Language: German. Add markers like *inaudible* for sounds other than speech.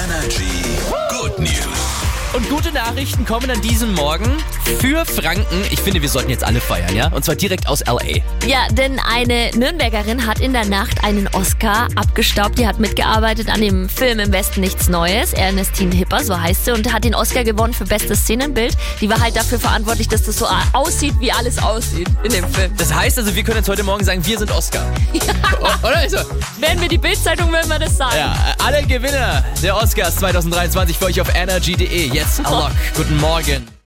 Energy. Gute Nachrichten kommen an diesem Morgen für Franken. Ich finde, wir sollten jetzt alle feiern, ja? Und zwar direkt aus L.A. Ja, denn eine Nürnbergerin hat in der Nacht einen Oscar abgestaubt. Die hat mitgearbeitet an dem Film Im Westen nichts Neues. Ernestine Hipper, so heißt sie, und hat den Oscar gewonnen für bestes Szenenbild. Die war halt dafür verantwortlich, dass das so aussieht, wie alles aussieht in dem Film. Das heißt also, wir können jetzt heute Morgen sagen, wir sind Oscar. *laughs* O- Oder? Also, Werden wir die Bildzeitung, wenn wir das sagen. ja, alle Gewinner der Oscars 2023 für euch auf energy.de. Jetzt Alok. Guten Morgen.